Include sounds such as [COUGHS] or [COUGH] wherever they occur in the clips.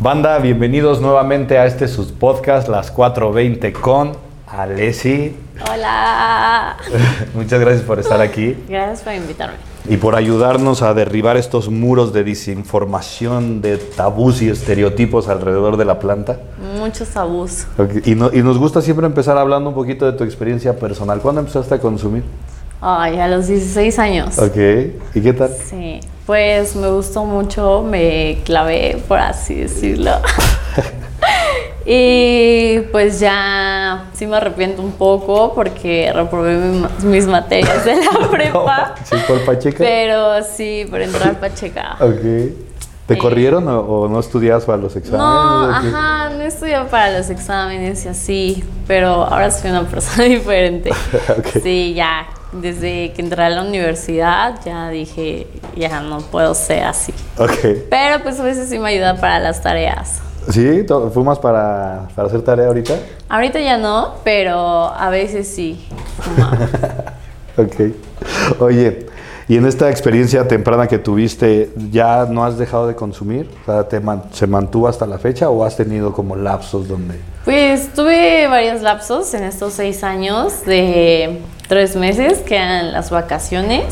Banda, bienvenidos nuevamente a este sus podcast, Las 420 con Alessi. Hola. [LAUGHS] Muchas gracias por estar aquí Gracias por invitarme. y por ayudarnos a derribar estos muros de desinformación, de tabús y estereotipos alrededor de la planta. Muchos tabús. Ok, Y, no- y nos gusta siempre empezar hablando un poquito de tu experiencia personal. ¿Cuándo empezaste a consumir? Ay, a los 16 años. Ok, ¿y qué tal? Sí, pues me gustó mucho, me clavé, por así decirlo. [LAUGHS] y pues ya sí me arrepiento un poco porque reprobé mis materias de la [LAUGHS] prepa. ¿Sí, por Pacheca? Pero sí, por entrar a Pacheca. [LAUGHS] Ok. ¿Te Eh. corrieron o, o no estudiabas para los exámenes? No, ajá, no estudié para los exámenes y así, pero ahora soy una persona diferente. Ok. Sí, ya, desde que entré a la universidad ya dije, ya no puedo ser así. Ok. Pero pues a veces sí me ayuda para las tareas. ¿Sí? ¿To- ¿Fumas para, para hacer tarea ahorita? Ahorita ya no, pero a veces sí. [LAUGHS] Ok. Oye, y en esta experiencia temprana que tuviste, ¿ya no has dejado de consumir? O sea, ¿te man- ¿Se mantuvo hasta la fecha o has tenido como lapsos donde... Pues tuve varios lapsos en estos seis años de tres meses, que eran las vacaciones.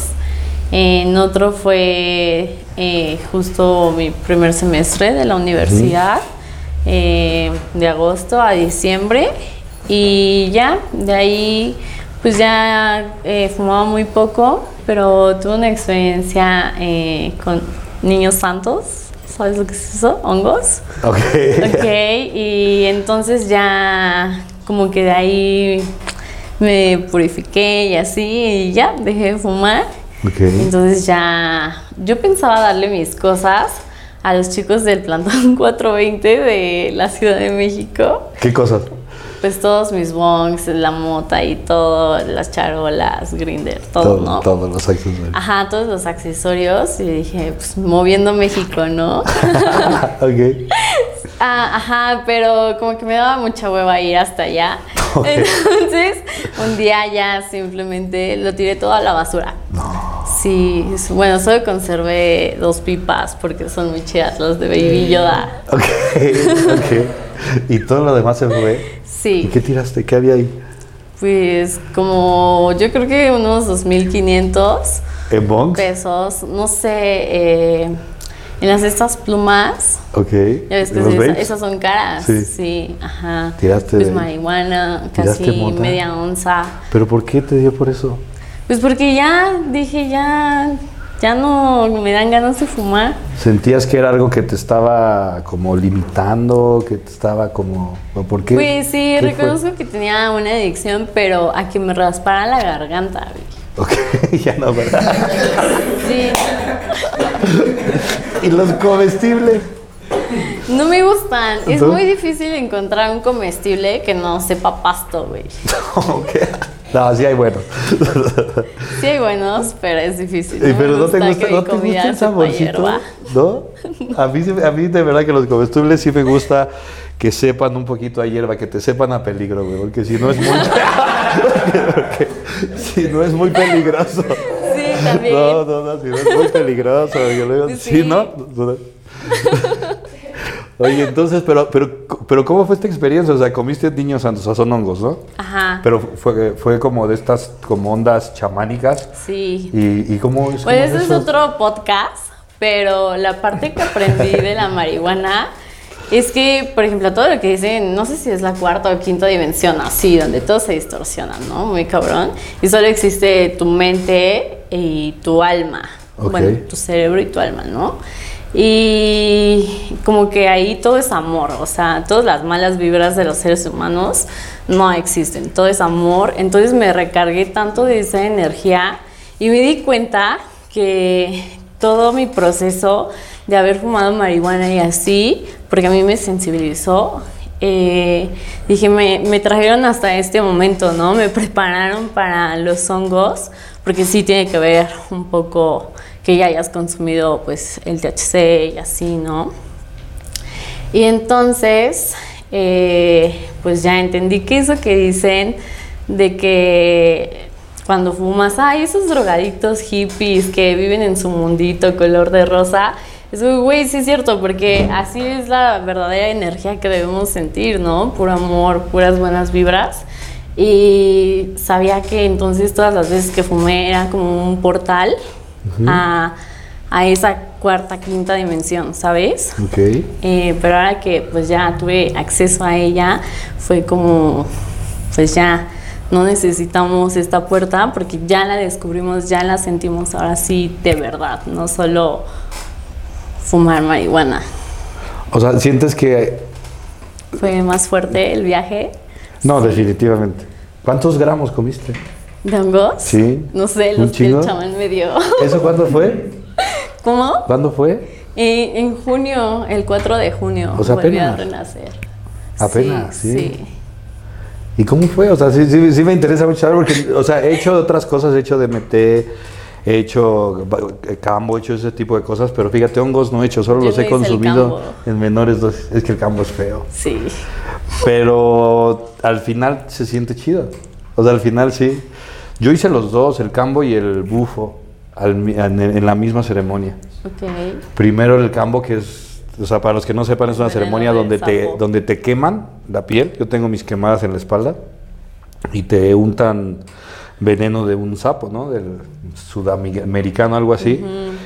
En otro fue eh, justo mi primer semestre de la universidad, eh, de agosto a diciembre. Y ya, de ahí pues ya eh, fumaba muy poco, pero tuve una experiencia con niños santos. ¿Sabes lo que es eso? ¿Hongos? Ok. Ok, y entonces ya como que de ahí me purifiqué y así, y ya dejé de fumar. Ok. Entonces ya yo pensaba darle mis cosas a los chicos del plantón [LAUGHS] 420 de la Ciudad de México. ¿Qué cosas? Pues todos mis bongs, la mota y todo, las charolas, grinder, todo, ¿no? Todos los accesorios. Ajá, todos los accesorios. Y dije, pues moviendo México, ¿no? [LAUGHS] ok. [LAUGHS] Ah, ajá, pero como que me daba mucha hueva ir hasta allá. Ok. Entonces, un día ya simplemente lo tiré todo a la basura. Sí, es- bueno, solo conservé dos pipas porque son muy chidas, los de Baby Yoda. Ok. Ok. [LAUGHS] ¿Y todo lo demás se fue? ¿Y Sí, qué tiraste? ¿Qué había ahí? pues como yo creo que unos 2.500 ¿En bongs? pesos, no sé, eh, en las estas plumas. Ok. Ya ves que esas son caras. Sí. Sí, ajá. Tiraste Pues de- marihuana, ¿Tiraste casi mota? media onza. ¿Pero por qué te dio por eso? Pues porque ya dije, ya, ya no me dan ganas de fumar. ¿Sentías que era algo que te estaba como limitando, que te estaba como... ¿o ¿Por qué? Pues sí, ¿Qué fue? reconozco que tenía una adicción, pero a que me raspara la garganta. güey. Ok, [LAUGHS] ya no, ¿verdad? Sí, [LAUGHS] ¿Y los comestibles? no me gustan. Es ¿No? muy difícil encontrar un comestible que no sepa pasto, güey. [LAUGHS] No, sí hay bueno. Sí hay buenos, pero es difícil. Eh, Pero no te gusta ¿no te gusta el saborcito. ¿no? A mí, sí- a mí de verdad que los comestibles sí me gusta que sepan un poquito a hierba, que te sepan a peligro, güey, porque si no es muy... [LAUGHS] porque si no es muy peligroso. También. No, no, no, si no es muy peligroso. Yo le digo, sí, Sí. ¿no? Oye, entonces, pero, pero, pero ¿cómo fue esta experiencia? O sea, comiste niños santos, o sea, son hongos, ¿no? Ajá. Pero fue, fue como de estas, como ondas chamánicas. Sí. ¿Y, y cómo es? Pues ese es otro podcast, pero la parte que aprendí de la marihuana es que, por ejemplo, todo lo que dicen, no sé si es la cuarta o quinta dimensión, así, donde todo se distorsiona, ¿no? Muy cabrón. Y solo existe tu mente y tu alma. Bueno, tu cerebro y tu alma, ¿no? Y como que ahí todo es amor, o sea, todas las malas vibras de los seres humanos no existen, todo es amor. Entonces me recargué tanto de esa energía y me di cuenta que todo mi proceso de haber fumado marihuana y así, porque a mí me sensibilizó, eh, dije, me, me trajeron hasta este momento, ¿no? Me prepararon para los hongos, porque sí tiene que ver un poco que ya hayas consumido pues el THC y así, ¿no? Y entonces, eh, pues ya entendí que eso que dicen de que cuando fumas, ay, esos drogadictos hippies que viven en su mundito color de rosa. Es güey, sí es cierto, porque así es la verdadera energía que debemos sentir, ¿no? Puro amor, puras buenas vibras. Y sabía que entonces todas las veces que fumé era como un portal a, a, esa cuarta, quinta dimensión, ¿sabes? Ok. Eh, pero ahora que pues ya tuve acceso a ella, fue como, pues ya no necesitamos esta puerta porque ya la descubrimos, ya la sentimos ahora sí de verdad, no solo fumar marihuana. O sea, ¿sientes que... Fue más fuerte el viaje? No, definitivamente. ¿Cuántos gramos comiste? ¿De hongos? Sí. No sé, los que el chamán me dio. ¿Eso cuándo fue? [LAUGHS] ¿Cómo? ¿Cuándo fue? Eh, en junio, el 4 de junio. O sea, volví apenas. a renacer. Apenas, sí. sí. ¿Y cómo fue? O sea, sí, sí, sí me interesa mucho saber porque, o sea, he hecho otras cosas, he hecho DMT, he hecho cambo, he hecho ese tipo de cosas, pero fíjate, hongos no he hecho, solo Yo los he consumido en menores dosis. Es que el cambo es feo. Sí. Pero al final se siente chido. O sea, al final sí. Yo hice los dos, el cambo y el bufo, al en, en la misma ceremonia. Ok. Primero el cambo, que es, o sea, para los que no sepan, es una Veneno ceremonia donde te, donde te queman la piel. Yo tengo mis quemadas en la espalda y te untan veneno de un sapo, ¿no? Del sudamericano, algo así.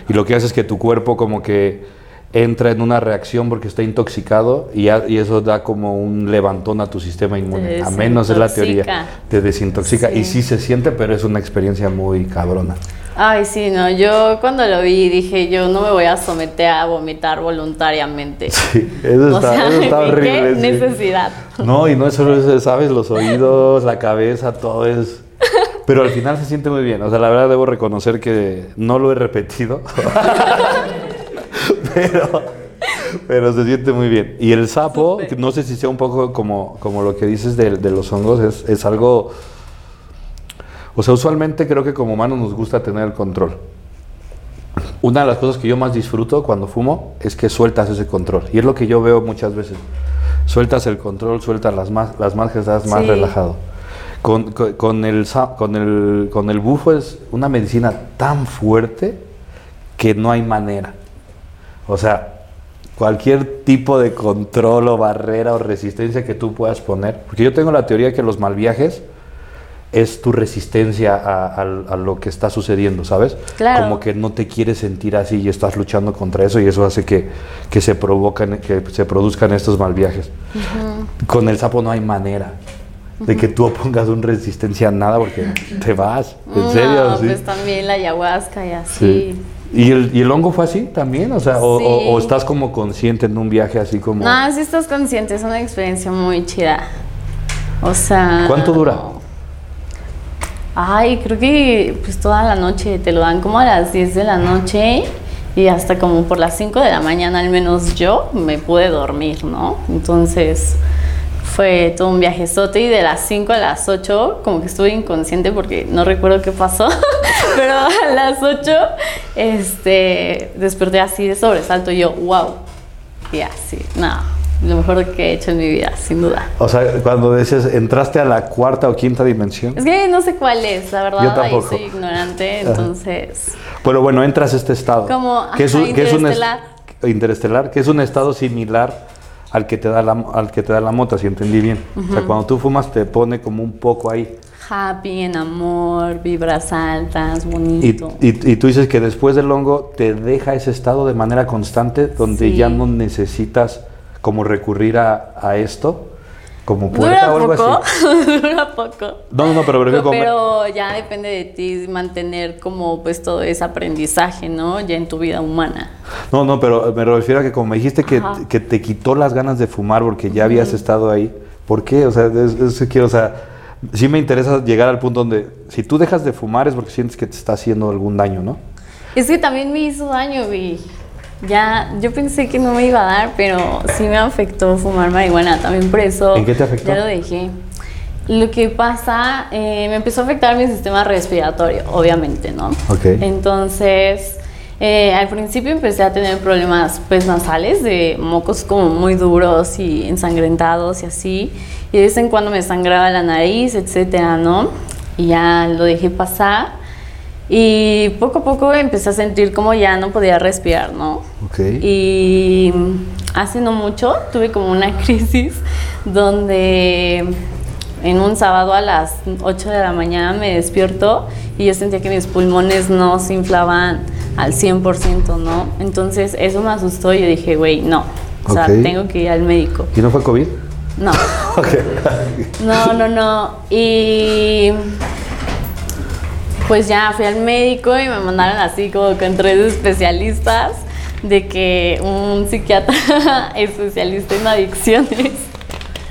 Y lo que hace es que tu cuerpo como que entra en una reacción porque está intoxicado y, eso da como un levantón a tu sistema inmune. A menos es la teoría. Te desintoxica. Sí. Y sí se siente, pero es una experiencia muy cabrona. Ay, sí, no, yo cuando lo vi dije, yo no me voy a someter a vomitar voluntariamente. [LAUGHS] Sí, eso o está, sea, eso está [LAUGHS] ¿de horrible. ¿qué sí. necesidad? No, y no es solo eso, sabes, los oídos, la cabeza, todo es... [LAUGHS] Pero al final se siente muy bien. O sea, la verdad debo reconocer que no lo he repetido. [LAUGHS] pero, pero se siente muy bien. Y el sapo, no sé si sea un poco como, como lo que dices de, de los hongos, es, es algo... O sea, usualmente creo que como humanos nos gusta tener el control. Una de las cosas que yo más disfruto cuando fumo es que sueltas ese control. Y es lo que yo veo muchas veces. Sueltas el control, sueltas las más, las estás más Sí. relajado. Con, con- con el, con, el, con el bufo es una medicina tan fuerte que no hay manera. O sea, cualquier tipo de control o barrera o resistencia que tú puedas poner. Porque yo tengo la teoría que los mal viajes es tu resistencia a, a- a lo que está sucediendo, ¿sabes? Claro. Como que no te quieres sentir así y estás luchando contra eso y eso hace que, que se provocan, que se produzcan estos mal viajes. Con el sapo no hay manera de que tú opongas una resistencia a nada porque te vas, en serio. No, sí. pues también la ayahuasca y así. Sí. ¿Y el, ¿Y el hongo fue así también? O sea, o, Sí. o- o estás como consciente en un viaje así como... No, si estás consciente, es una experiencia muy chida. O sea... ¿Cuánto dura? Ay, creo que pues toda la noche, te lo dan como a las 10 de la noche y hasta como por las 5 de la mañana al menos yo me pude dormir, ¿no? Entonces fue todo un viajezote y de las 5 a las 8 como que estuve inconsciente porque no recuerdo qué pasó, [LAUGHS] pero a las 8 este, desperté así de sobresalto y yo, wow, y así, no, lo mejor que he hecho en mi vida, sin duda. O sea, cuando dices, entraste a la cuarta o quinta dimensión. Es que no sé cuál es, la verdad, Yo ahí tampoco. soy ignorante, entonces... Pero bueno, entras a este estado. Como, que es ajá, un, que es un es- interestelar. interestelar, que es un estado similar al que te da la, al que te da la mota, si entendí bien. O sea, cuando tú fumas te pone como un poco ahí. Happy, en amor, vibras altas, Y, bonito. y- y tú dices que después del hongo te deja ese estado de manera constante donde Sí. ya no necesitas como recurrir a, a esto como puerta Dura o algo poco, así. [LAUGHS] dura poco. No, no, no, pero prefiero comer. Pero ya depende de ti mantener como pues todo ese aprendizaje, ¿no? Ya en tu vida humana. No, no, pero me refiero a que como me dijiste que, que te quitó las ganas de fumar porque ya habías estado ahí, ¿por qué? O sea, es, es- quiero, o sea, sí me interesa llegar al punto donde si tú dejas de fumar es porque sientes que te está haciendo algún daño, ¿no? Es que también me hizo daño, vi. Ya, yo pensé que no me iba a dar, pero sí me afectó fumar marihuana. También por eso. ¿En qué te afectó? Ya lo dejé. Lo que pasa, eh, me empezó a afectar mi sistema respiratorio, obviamente, ¿no? Ok. Entonces, eh, al principio empecé a tener problemas pues nasales, de mocos como muy duros y ensangrentados y así. Y de vez en cuando me sangraba la nariz, etcétera, ¿no? y ya lo dejé pasar. Y poco a poco empecé a sentir como ya no podía respirar, ¿no? Ok. Y hace no mucho tuve como una [LAUGHS] crisis donde en un sábado a las 8 de la mañana me despierto y yo sentía que mis pulmones no se inflaban al 100%, ¿no? Entonces eso me asustó y yo dije, güey, no, o sea, tengo que ir al médico. ¿Y no fue COVID? No, [LAUGHS] Ok. no, no, no. Y pues ya fui al médico y me mandaron así como con tres especialistas de que un psiquiatra [LAUGHS] especialista en adicciones.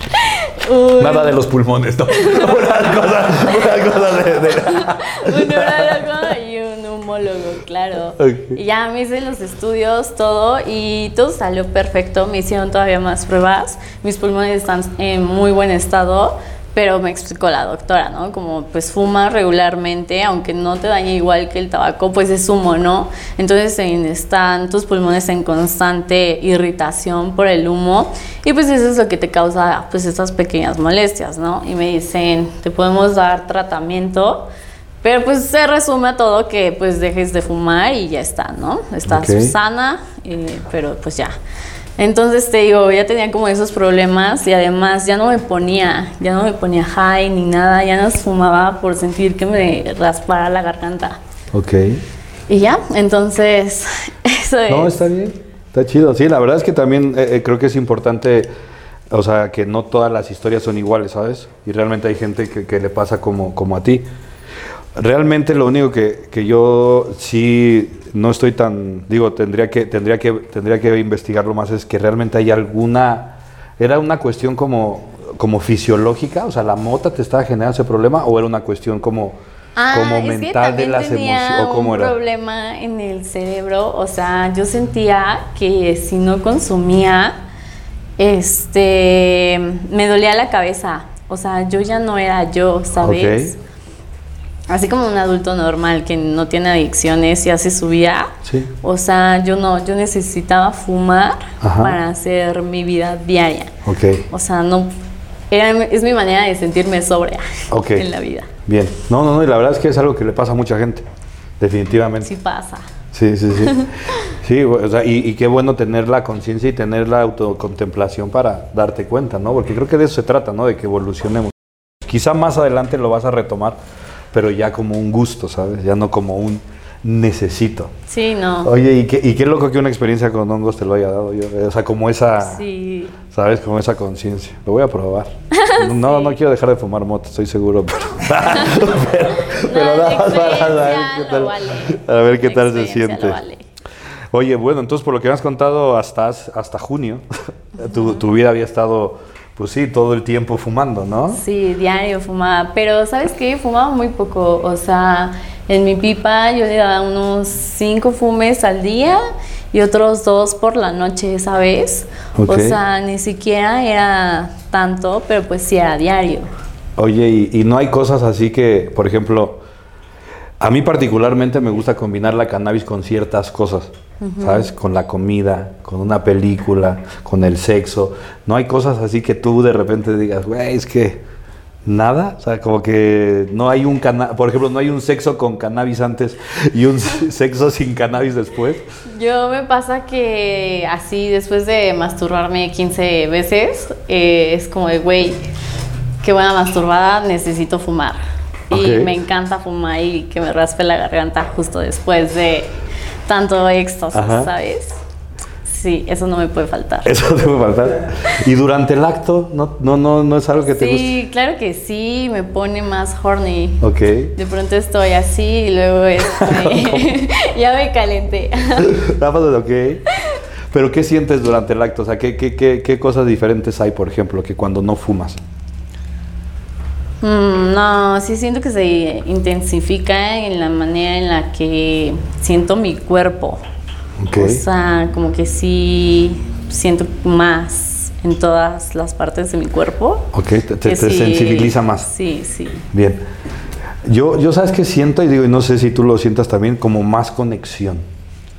[LAUGHS] un- Nada de los pulmones, no. [LAUGHS] Una cosa, una cosa de- de... un neurólogo y un humólogo, claro. Y ya me hice los estudios, todo, y todo salió perfecto. Me hicieron todavía más pruebas. Mis pulmones están en muy buen estado, pero me explicó la doctora, ¿no? Como pues fuma regularmente, aunque no te dañe igual que el tabaco, pues es humo, ¿no? Entonces en- están tus pulmones en constante irritación por el humo y pues eso es lo que te causa pues estas pequeñas molestias, ¿no? Y me dicen, te podemos dar tratamiento, pero pues se resume a todo que pues dejes de fumar y ya está, ¿no? Estás Ok. sana, eh, pero pues ya. Entonces te digo, ya tenía como esos problemas y además ya no me ponía, ya no me ponía high ni nada, ya no fumaba por sentir que me raspara la garganta. Ok. Y ya, entonces [LAUGHS] eso es. No, está bien. Está chido. Sí, la verdad es que también eh, eh, creo que es importante, o sea, que no todas las historias son iguales, ¿sabes? Y realmente hay gente que, que le pasa como, como a ti. Realmente lo único que, que yo sí no estoy tan, digo, tendría que, tendría que, tendría que investigarlo más, es que realmente hay alguna, era una cuestión como, como fisiológica, o sea, la mota te estaba generando ese problema o era una cuestión como, Ah, como mental de las emociones, o cómo un era. problema en el cerebro, o sea, yo sentía que si no consumía, este, me dolía la cabeza, o sea, yo ya no era yo, ¿sabes? Así como un adulto normal que no tiene adicciones y hace su vida. Sí. O sea, yo no, yo necesitaba fumar Ajá. para hacer mi vida diaria. Ok. O sea, no, era, es mi manera de sentirme sobria Ok. en la vida. Bien. No, no, no, y la verdad es que es algo que le pasa a mucha gente. Definitivamente. Sí pasa. Sí, sí, sí. [LAUGHS] Sí, o sea, y, y qué bueno tener la conciencia y tener la autocontemplación para darte cuenta, ¿no? Porque creo que de eso se trata, ¿no? De que evolucionemos. Quizá más adelante lo vas a retomar, pero ya como un gusto, ¿sabes? Ya no como un necesito. Sí, no. Oye, y qué, y qué loco que una experiencia con hongos te lo haya dado yo. O sea, como esa, Sí. ¿sabes? Como esa conciencia. Lo voy a probar. [LAUGHS] No, no quiero dejar de fumar moto, estoy seguro, pero... [LAUGHS] [LAUGHS] pero, No, nada más para experiencia qué tal, vale. a ver qué tal se siente. vale. Oye, bueno, entonces por lo que me has contado hasta, hasta junio, tu, tu vida había estado, pues sí, todo el tiempo fumando, ¿no? Sí, diario fumaba, pero ¿sabes qué? Fumaba muy poco, o sea, en mi pipa yo le daba unos cinco fumes al día y otros dos por la noche, ¿sabes? Ok. O sea, ni siquiera era tanto, pero pues sí era diario. Oye, y, y no hay cosas así que, por ejemplo, a mí particularmente me gusta combinar la cannabis con ciertas cosas, ¿sabes? Con la comida, con una película, con el sexo. No hay cosas así que tú de repente digas, güey, es que nada, o sea, como que no hay un cana por ejemplo, no hay un sexo con cannabis antes y un [LAUGHS] sexo sin cannabis después. Yo me pasa que así después de masturbarme 15 veces, eh, es como de, güey, qué buena masturbada, necesito fumar. Y me encanta fumar y que me raspe la garganta justo después de tanto éxtasis, Ajá. ¿sabes? Sí, eso no me puede faltar. Eso te puede faltar. Y durante el acto, no, no, no, no es algo que te guste. Sí, claro que sí, me pone más horny. Ok. De pronto estoy así y luego [LAUGHS] este, [LAUGHS] ya me calenté. [LAUGHS] De ok. Pero ¿qué sientes durante el acto? O sea, ¿qué, qué, qué, qué cosas diferentes hay, por ejemplo, que cuando no fumas? Mm, no, sí siento que se intensifica en la manera en la que siento mi cuerpo. Ok. O sea, como que sí siento más en todas las partes de mi cuerpo. Ok, te, te- que te sí- sensibiliza más. Sí, sí. Bien. Yo, yo sabes que siento, y digo, y no sé si tú lo sientas también, como más conexión,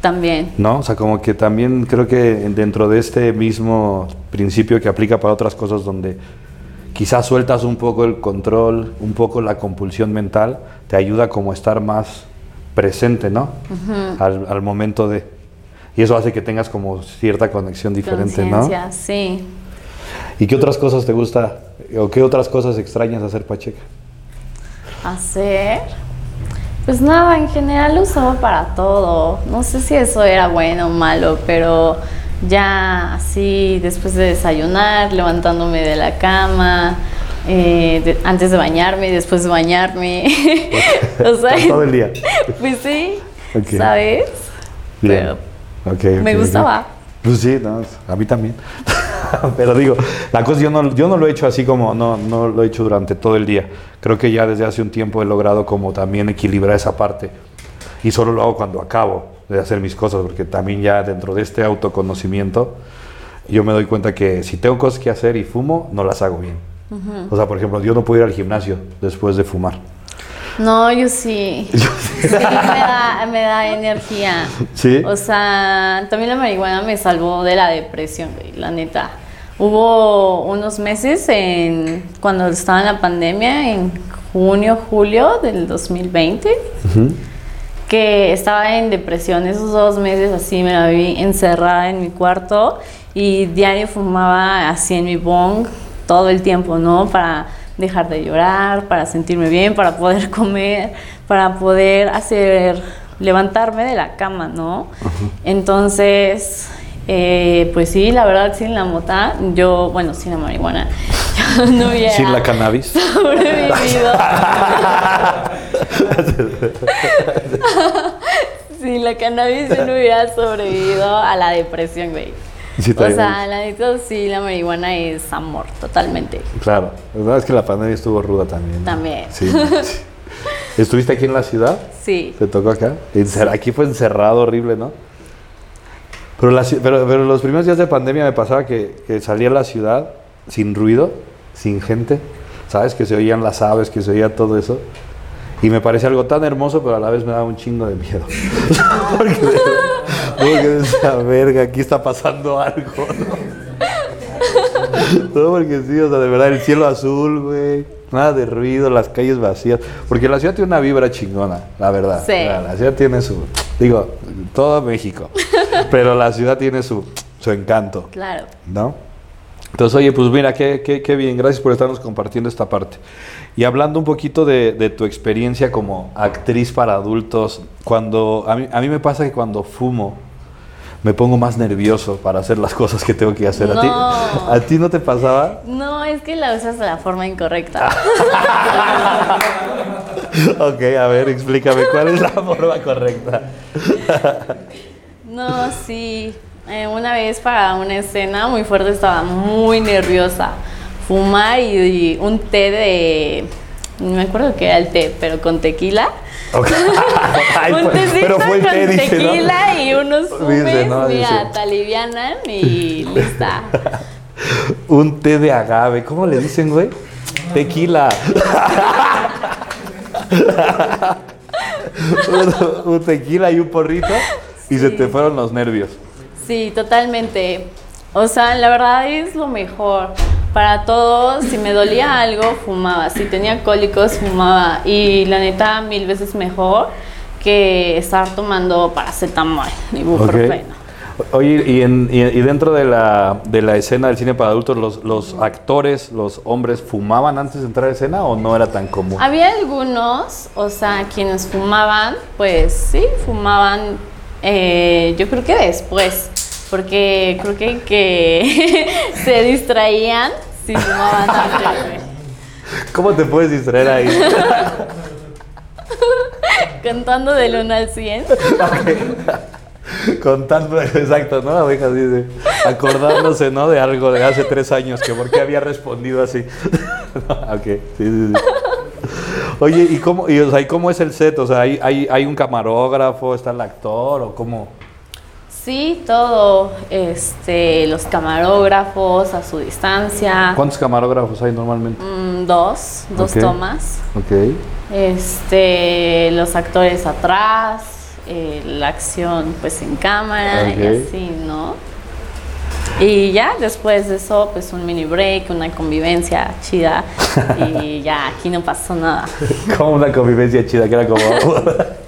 También. ¿no? O sea, como que también creo que dentro de este mismo principio que aplica para otras cosas donde quizás sueltas un poco el control, un poco la compulsión mental, te ayuda como a estar más presente, ¿no? al, al momento de... Y eso hace que tengas como cierta conexión diferente, ¿no? Sí. ¿Y qué otras cosas te gusta o qué otras cosas extrañas hacer, Pacheca? Hacer. Pues nada, en general lo usaba para todo. No sé si eso era bueno o malo, pero ya así después de desayunar, levantándome de la cama, eh, de- antes de bañarme, después de bañarme. [LAUGHS] o sea, Todo el día. pues sí, Ok. ¿sabes? Bien. Pero me gustaba. Pues sí, no, a mí también. [LAUGHS] Pero digo, la cosa yo no, yo no lo he hecho así como, no, no lo he hecho durante todo el día. Creo que ya desde hace un tiempo he logrado como también equilibrar esa parte. Y solo lo hago cuando acabo de hacer mis cosas, porque también ya dentro de este autoconocimiento, yo me doy cuenta que si tengo cosas que hacer y fumo, no las hago bien. O sea, por ejemplo, yo no puedo ir al gimnasio después de fumar. No, yo sí. [LAUGHS] Sí, me da, me da energía. ¿Sí? O sea, también la marihuana me salvó de la depresión, güey, la neta. Hubo unos meses en, cuando estaba en la pandemia, en junio, julio del 2020, Ujú. Que estaba en depresión. Esos dos meses así me la vi encerrada en mi cuarto y diario fumaba así en mi bong todo el tiempo, ¿no? Para dejar de llorar, para sentirme bien, para poder [LAUGHS] comer, para poder hacer, levantarme de la cama, ¿no? Entonces, eh, pues sí, la verdad, sin la mota, yo, bueno, sin la marihuana, yo [LAUGHS] no hubiera Sin la cannabis. [LAUGHS] sobrevivido. [LAUGHS] sin la cannabis yo no hubiera sobrevivido a la depresión, güey. Sí, O sea, la neta sí, la marihuana es amor, totalmente. Claro, la verdad es que la pandemia estuvo ruda también. También. Sí. sí. ¿Estuviste aquí en la ciudad? Sí. ¿Te tocó acá? Encer- aquí fue encerrado horrible, ¿no? Pero, la pero, pero los primeros días de pandemia me pasaba que, que salía a la ciudad sin ruido, sin gente, ¿sabes? Que se oían las aves, que se oía todo eso. Y me parecía algo tan hermoso, pero a la vez me daba un chingo de miedo. [LAUGHS] porque, porque decía, verga, aquí está pasando algo, ¿no? [LAUGHS] No, porque sí, o sea, de verdad, el cielo azul, güey. Nada de ruido, las calles vacías. Porque la ciudad tiene una vibra chingona, la verdad. Sí. La, la ciudad tiene su. Digo, todo México. Pero la ciudad tiene su, su encanto, Claro. ¿no? Entonces, oye, pues mira, qué, qué, qué bien. Gracias por estarnos compartiendo esta parte. Y hablando un poquito de, de tu experiencia como actriz para adultos, cuando. A mí, a mí me pasa que cuando fumo. Me pongo más nervioso para hacer las cosas que tengo que hacer. ¿A, ti. ¿A ti no te pasaba? No, es que la usas de la forma incorrecta. [LAUGHS] Ok, a ver, explícame, ¿cuál es la forma correcta? [LAUGHS] No, sí. Eh, una vez para una escena muy fuerte estaba muy nerviosa. Fumar y, y un té de. No me acuerdo qué era el té, pero con tequila. Ok. [LAUGHS] Ay, un tecito pero fue el con té, ¿no? tequila y unos [LAUGHS] fumes, no, mira, dice. te alivianan y lista. [LAUGHS] Un té de agave, ¿cómo le dicen, güey? Tequila. un, un tequila y un porrito y se te fueron los nervios. Sí, totalmente. O sea, la verdad es lo mejor. Para todos, si me dolía algo, fumaba. Si tenía cólicos, fumaba. Y la neta, mil veces mejor que estar tomando paracetamol, ibuprofeno. Oye, y, en- y- y dentro de la, de la escena del cine para adultos, los, los actores, los hombres, fumaban antes de entrar a escena o no era tan común? Había algunos, o sea, quienes fumaban, pues sí, fumaban, eh, yo creo que después, porque creo que, que [LAUGHS] se distraían si fumaban [LAUGHS] antes. güey. ¿Cómo te puedes distraer ahí? [LAUGHS] Cantando del 1 al 100. Contando, exacto, ¿no? La dice, acordándose, ¿no? De algo de hace tres años, que por qué había respondido así. ok, sí, sí, sí. Oye, ¿y cómo, y, o sea, ¿y cómo es el set? O sea, ¿hay, hay, hay un camarógrafo, está el actor o cómo? Sí, todo, este, los camarógrafos a su distancia, ¿Cuántos camarógrafos hay normalmente? Mm, dos, dos tomas, Ok. este, los actores atrás, eh, la acción pues en cámara y así, ¿no? Y ya después de eso, pues un mini break, una convivencia chida. [LAUGHS] Y ya aquí no pasó nada. [LAUGHS] como una convivencia chida, que era como [LAUGHS]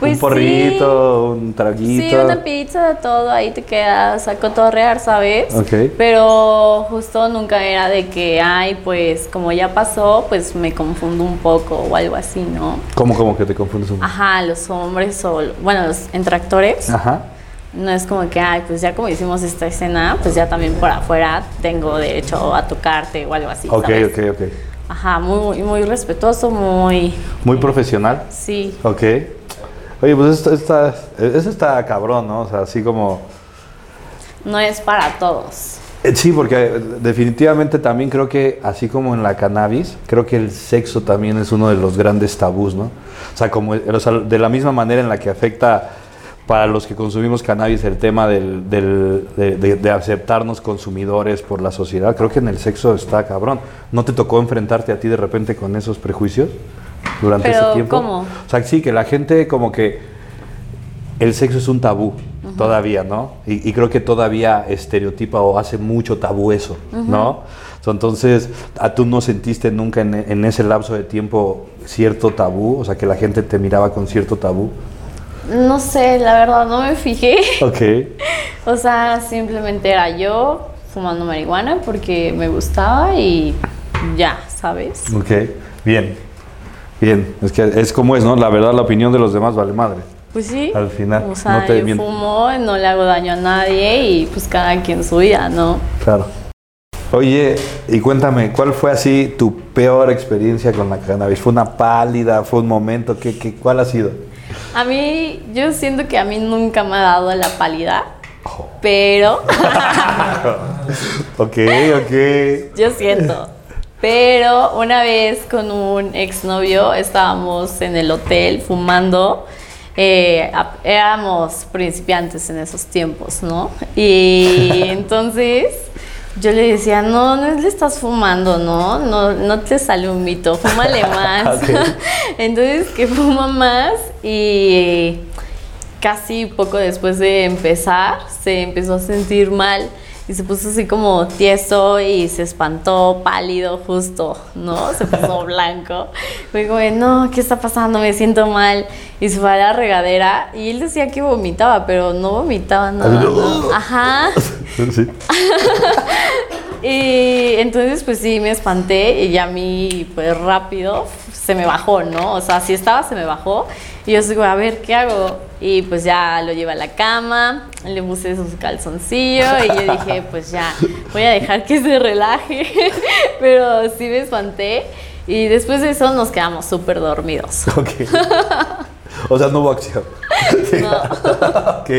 Pues un porrito, un traguito. Sí, una pizza, todo, ahí te quedas a cotorrear, ¿sabes? Ok. Pero justo nunca era de que, ay, pues como ya pasó, pues me confundo un poco o algo así, ¿no? ¿Cómo, cómo que te confundes un poco? Ajá, los hombres o, bueno, los entractores. Ajá. No es como que, ay, pues ya como hicimos esta escena, pues ya también por afuera tengo derecho a tocarte o algo así. Ok, ¿sabes? ok, ok. Ajá, muy, muy respetuoso, muy. Muy profesional. Sí. Ok. Oye, pues esto está, eso está cabrón, ¿no? O sea, así como... No es para todos. Eh, Sí, porque eh, definitivamente también creo que, así como en la cannabis, creo que el sexo también es uno de los grandes tabús, ¿no? O sea, como, o sea, de la misma manera en la que afecta para los que consumimos cannabis el tema del, del- de, de- de aceptarnos consumidores por la sociedad, creo que en el sexo está cabrón. ¿No te tocó enfrentarte a ti de repente con esos prejuicios durante Pero, ese tiempo? ¿cómo? O sea, sí, que la gente como que el sexo es un tabú todavía, ¿no? Y, y creo que todavía estereotipa o hace mucho tabú eso, ¿no? Entonces, ¿a tú no sentiste nunca en, en ese lapso de tiempo cierto tabú? O sea, que la gente te miraba con cierto tabú. No sé, la verdad, no me fijé. Ok. [LAUGHS] O sea, simplemente era yo fumando marihuana porque me gustaba y ya, ¿sabes? Ok. Bien. Bien. Es que es como es, ¿no? La verdad, la opinión de los demás vale madre. Pues sí. Al final, O sea, no te yo fumo, no le hago daño a nadie y pues cada quien su vida, ¿no? Claro. Oye, y cuéntame, ¿cuál fue así tu peor experiencia con la cannabis? ¿Fue una pálida? ¿Fue un momento? ¿Qué, qué, ¿Cuál ha sido? A mí, yo siento que a mí nunca me ha dado la pálida, Oh. pero [LAUGHS] Ok, ok. yo siento. Pero una vez con un exnovio estábamos en el hotel fumando. eh, éramos principiantes en esos tiempos, ¿no? Y entonces yo le decía, no, no le estás fumando, ¿no? No, no te sale un mito, fúmale [LAUGHS] más. [LAUGHS] Entonces que fuma más y casi poco después de empezar se empezó a sentir mal y se puso así como tieso y se espantó, pálido justo, ¿no? Se puso [LAUGHS] blanco. Fue como, de, no, ¿qué está pasando? Me siento mal. Y se fue a la regadera y él decía que vomitaba, pero no vomitaba nada. ¿no? Ajá. [LAUGHS] Sí. [LAUGHS] Y entonces pues sí, me espanté y ya a mí pues rápido se me bajó, ¿no? O sea, si estaba se me bajó y yo digo, a ver, ¿qué hago? Y pues ya lo llevé a la cama, le puse su calzoncillo y yo dije, [LAUGHS] pues ya, voy a dejar que se relaje, [LAUGHS] pero sí me espanté y después de eso nos quedamos súper dormidos. [LAUGHS] Ok. O sea, no hubo acción. ok.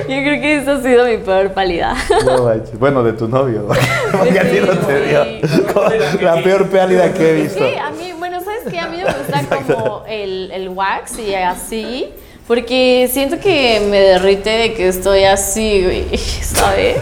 Yo creo que esa ha sido mi peor pálida. No. Bueno, de tu novio. Porque a ti no te dio. Sí. La peor pálida que he visto. que a mí, ¿sabes qué? A mí me [LAUGHS] gusta como el, el wax y así, porque siento que me derrite de que estoy así, güey, [LAUGHS] ¿sabes?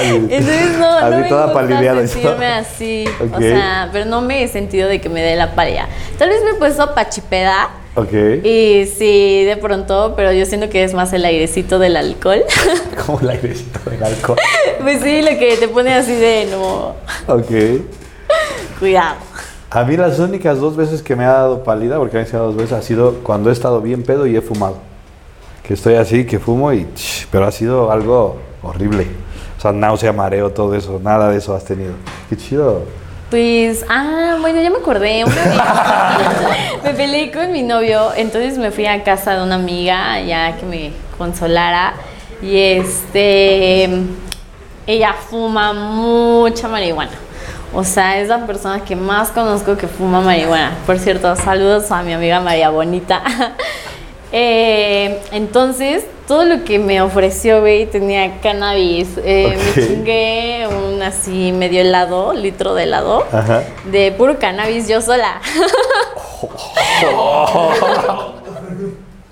Entonces no, así no me toda gusta sentirme así, o sea, pero no me he sentido de que me dé la pálida. Tal vez me he puesto pachipeda Ok. y sí, de pronto, pero yo siento que es más el airecito del alcohol. [LAUGHS] Como el airecito del alcohol. pues sí, lo que te pone así de no, Ok. cuidado. A mí las únicas dos veces que me ha dado pálida, porque me ha dado dos veces, ha sido cuando he estado bien pedo y he fumado. Que estoy así, que fumo y... Pero ha sido algo horrible. O sea, náusea, mareo, todo eso. Nada de eso has tenido. Qué chido. Pues, ah, bueno, ya me acordé. [LAUGHS] Me peleé con mi novio, entonces me fui a casa de una amiga ya que me consolara. Y este, ella fuma mucha marihuana. O sea, es la persona que más conozco que fuma marihuana. Por cierto, saludos a mi amiga María Bonita. [LAUGHS] Eh, entonces, todo lo que me ofreció, güey, tenía cannabis. Eh. Me chingué un así medio helado, litro de helado, Ajá. de puro cannabis yo sola. [LAUGHS] [LAUGHS]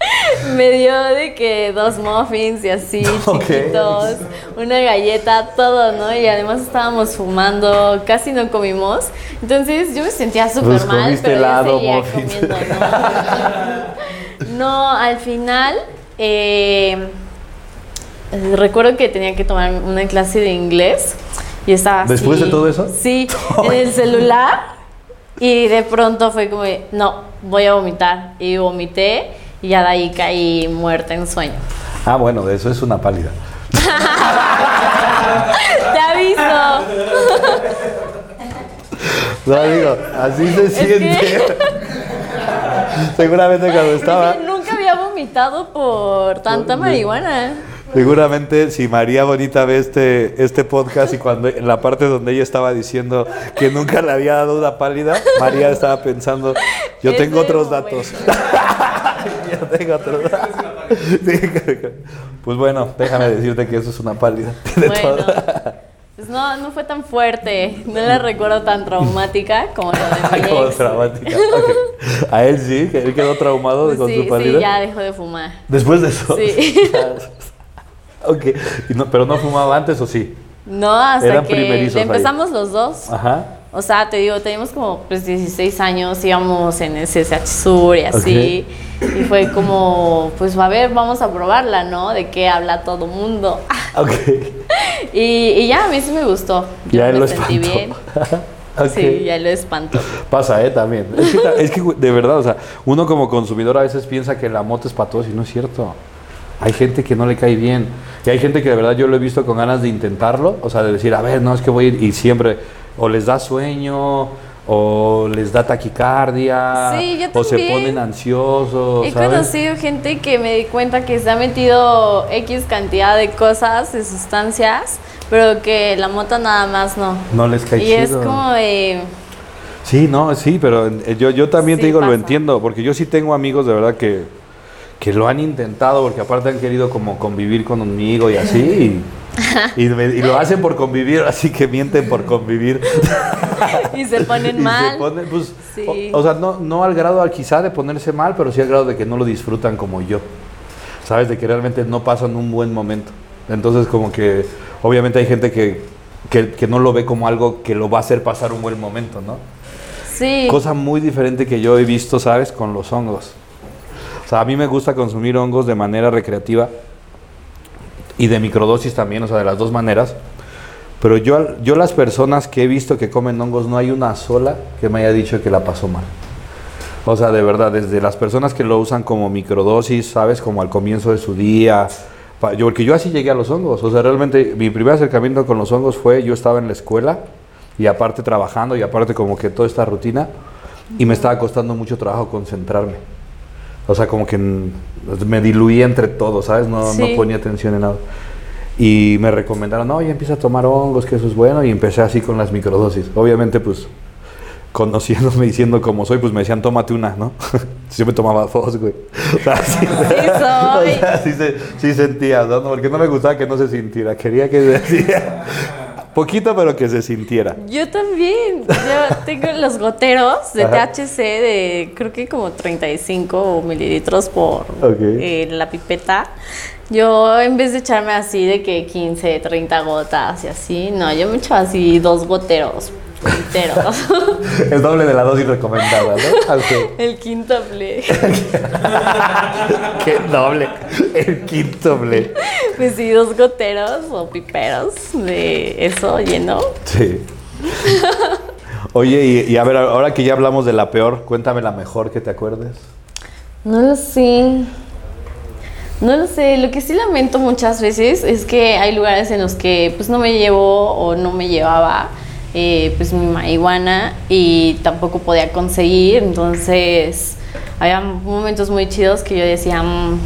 [LAUGHS] me dio de que dos muffins y así [LAUGHS] chiquitos, una galleta, todo, ¿no? Y además estábamos fumando, casi no comimos. Entonces yo me sentía súper Pues mal, comiste pero yo helado, seguía muffins. comiendo, ¿no? [LAUGHS] No, al final, eh, recuerdo que tenía que tomar una clase de inglés y estaba así. ¿Después de todo eso? Sí, en el celular y de pronto fue como, no, voy a vomitar. Y vomité y ya de ahí caí muerta en sueño. Ah, bueno, de eso es una pálida. [LAUGHS] Te aviso. No, digo, así se siente. que- Seguramente cuando estaba... Nunca había vomitado por tanta marihuana. Seguramente si María Bonita ve este, este podcast y cuando en la parte donde ella estaba diciendo que nunca le había dado una pálida, María estaba pensando, yo tengo otros momento. datos. [LAUGHS] [LAUGHS] tengo. Sí, pues bueno, déjame decirte que eso es una pálida. De Bueno, todo. [LAUGHS] pues no, no fue tan fuerte. No la recuerdo tan traumática como lo de [LAUGHS] mi Como ex. A él sí, que él quedó traumado Pues con sí, su pálida. sí, ya dejó de fumar. Después de eso. Sí. ok. No- pero no fumaba antes o sí. No, hasta Eran que le empezamos los dos. Ajá. O sea, te digo, teníamos como pues 16 años, íbamos en el CSH Sur y así. Y fue como, pues a ver, vamos a probarla, ¿no? De qué habla todo mundo. [LAUGHS] Ok. Y, y ya, a mí sí me gustó. Ya me lo sentí espantó. bien. [LAUGHS] Sí, ya lo espantó. Pasa, ¿eh? También. Es que, es de verdad, o sea, uno como consumidor a veces piensa que la moto es para todos y no es cierto. Hay gente que no le cae bien. Y hay gente que de verdad yo lo he visto con ganas de intentarlo. O sea, de decir, a ver, no, es que voy a ir. Y siempre, o les da sueño, o les da taquicardia, Sí, yo o se ponen ansiosos. He ¿sabes? conocido gente que me di cuenta que se ha metido X cantidad de cosas, de sustancias, pero que la moto nada más no. No les cae Y es chido. como de... Sí, no, sí, pero eh, yo, yo también te Sí, digo, lo pasa. entiendo, porque yo sí tengo amigos de verdad que, que lo han intentado, porque aparte han querido como convivir conmigo y así, y, me- y lo hacen por convivir, así que mienten por convivir. [LAUGHS] Y se ponen [LAUGHS] Y mal. se ponen, pues, Sí. o, o sea, no, no al grado quizá de ponerse mal, pero sí al grado de que no lo disfrutan como yo. Sabes, de que realmente no pasan un buen momento. Entonces como que obviamente hay gente que, que, que no lo ve como algo que lo va a hacer pasar un buen momento, ¿no? Sí. Cosa muy diferente que yo he visto, ¿sabes? Con los hongos. O sea, a mí me gusta consumir hongos de manera recreativa y de microdosis también, o sea, de las dos maneras. Pero yo, yo las personas que he visto que comen hongos, no hay una sola que me haya dicho que la pasó mal. O sea, de verdad, desde las personas que lo usan como microdosis, ¿sabes? Como al comienzo de su día. Porque yo así llegué a los hongos. O sea, realmente mi primer acercamiento con los hongos fue, yo estaba en la escuela y aparte trabajando y aparte como que toda esta rutina y me estaba costando mucho trabajo concentrarme. O sea, como que me diluía entre todo, ¿sabes? No, no ponía atención en nada. Y me recomendaron, no, ya empieza a tomar hongos, que eso es bueno. Y empecé así con las microdosis. Obviamente, pues, conociéndome y siendo como soy, pues me decían, tómate una, ¿no? [LAUGHS] Yo me tomaba dos, güey. O sea, [LAUGHS] sí, soy. [LAUGHS] o sea, sí, sí sentía, ¿no? Porque no me gustaba que no se sintiera. Quería que se decía poquito, pero que se sintiera. Yo también. Yo tengo los goteros de Ajá. THC de creo que como 35 mililitros por eh, la pipeta. Yo en vez de echarme así de que 15, 30 gotas y así, no, yo me echaba así dos goteros enteros. [LAUGHS] El doble de la dosis recomendada, ¿no? Ok. [LAUGHS] El quíntuple. [LAUGHS] Qué doble. El quíntuple. Pues sí, dos goteros o piperos de eso lleno. Sí. Oye, y, y a ver, ahora que ya hablamos de la peor, cuéntame la mejor que te acuerdes. No lo sé. No lo sé. Lo que sí lamento muchas veces es que hay lugares en los que pues no me llevo o no me llevaba eh, pues mi marihuana y tampoco podía conseguir. Entonces había momentos muy chidos que yo decía, "Mm,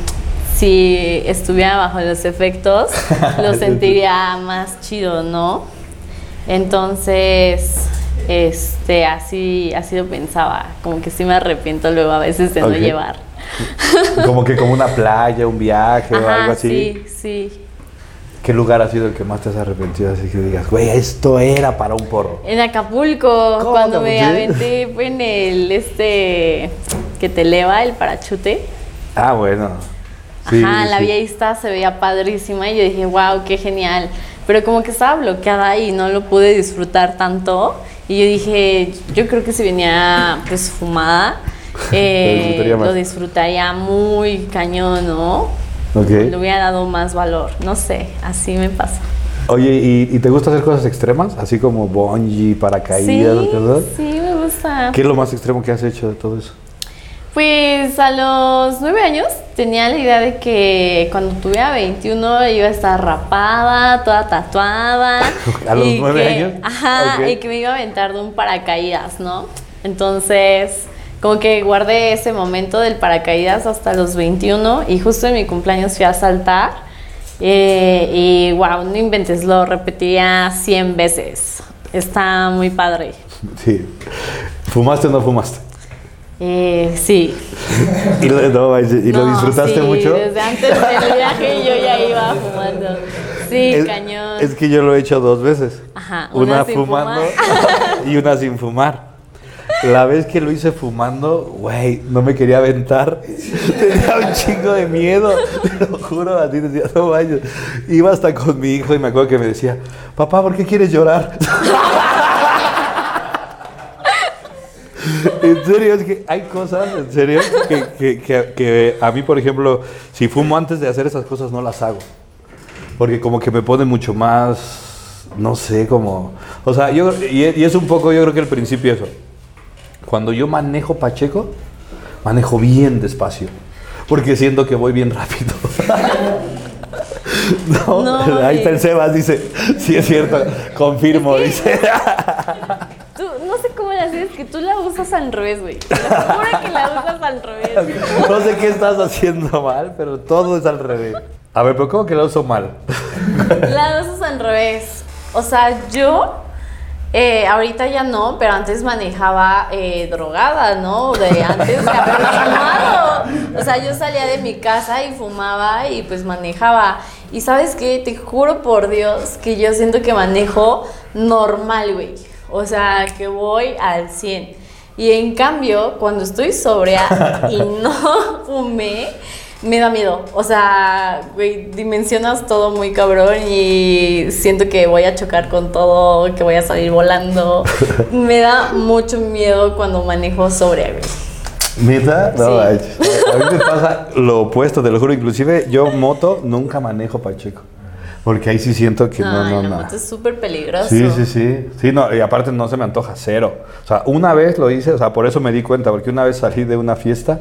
si estuviera bajo los efectos, [LAUGHS] lo sentiría más chido, ¿no? Entonces, este, así, así lo pensaba. Como que sí me arrepiento luego a veces de no llevar. Como que como una playa, un viaje o algo así. sí, sí. ¿Qué lugar ha sido el que más te has arrepentido? Así que digas, güey, esto era para un porro. En Acapulco, ¿Cómo cuando me aventé fue en el este que te eleva el parachute. Ah, bueno. Sí, Ajá, la sí. vista se veía padrísima y yo dije, wow, qué genial. Pero como que estaba bloqueada y no lo pude disfrutar tanto. Y yo dije, yo creo que si venía pues fumada, [LAUGHS] eh, disfrutaría lo disfrutaría muy cañón, ¿no? Ok. Le hubiera dado más valor. No sé, así me pasa. Oye, ¿y, y te gusta hacer cosas extremas? Así como bungee, paracaídas, sí, cosas. sí, me gusta. ¿Qué es lo más extremo que has hecho de todo eso? Pues a los nueve años tenía la idea de que cuando tuviera 21 iba a estar rapada, toda tatuada. [LAUGHS] ¿A los nueve años? Ajá, y que me iba a aventar de un paracaídas, ¿no? Entonces, como que guardé ese momento del paracaídas hasta los 21 y justo en mi cumpleaños fui a saltar. eh, y wow, no inventes, lo repetía 100 veces. Está muy padre. Sí. ¿Fumaste o no fumaste? Eh, sí. [LAUGHS] ¿Y lo, no, ¿y lo No, disfrutaste sí, mucho? Desde antes del viaje yo ya iba fumando. Sí, es, cañón. es que yo lo he hecho dos veces. Ajá, Una, fumando fumar. [LAUGHS] y una sin fumar. La vez que lo hice fumando, güey, no me quería aventar. Tenía un chingo de miedo. Te lo juro, así decía, no vayas. Iba hasta con mi hijo y me acuerdo que me decía, papá, ¿por qué quieres llorar? En serio, es que hay cosas, en serio, que a mí, por ejemplo, si fumo antes de hacer esas cosas, no las hago. Porque como que me pone mucho más, no sé, como... O sea, yo, y, y es un poco, yo creo que el principio eso. Cuando yo manejo Pacheco, manejo bien despacio. Porque siento que voy bien rápido. [LAUGHS] no, No, ahí. Sebas, dice, sí es cierto, confirmo, dice. [LAUGHS] Tú, no sé cómo la haces, que tú la usas al revés, güey. Te lo juro que la usas al revés. [LAUGHS] No sé qué estás haciendo mal, pero todo es al revés. A ver, pero ¿cómo que lo uso mal? La usas al revés. O sea, yo eh, ahorita ya no, pero antes manejaba eh, drogada, ¿no? De antes de haber fumado. O sea, yo salía de mi casa y fumaba y pues manejaba. Y sabes qué, te juro por Dios que yo siento que manejo normal, güey. O sea, que voy al 100. Y en cambio, cuando estoy sobria y no [LAUGHS] fumé, me da miedo. O sea, güey, dimensionas todo muy cabrón y siento que voy a chocar con todo, que voy a salir volando. [LAUGHS] Me da mucho miedo cuando manejo sobria, güey. ¿Neta? No, Sí. a mí me pasa lo opuesto, te lo juro. Inclusive yo moto nunca manejo Pacheco. Porque ahí sí siento que no, no, la no. moto es súper peligroso. Sí, sí, sí. Sí, no, y aparte no se me antoja cero. O sea, una vez lo hice, o sea, por eso me di cuenta, porque una vez salí de una fiesta,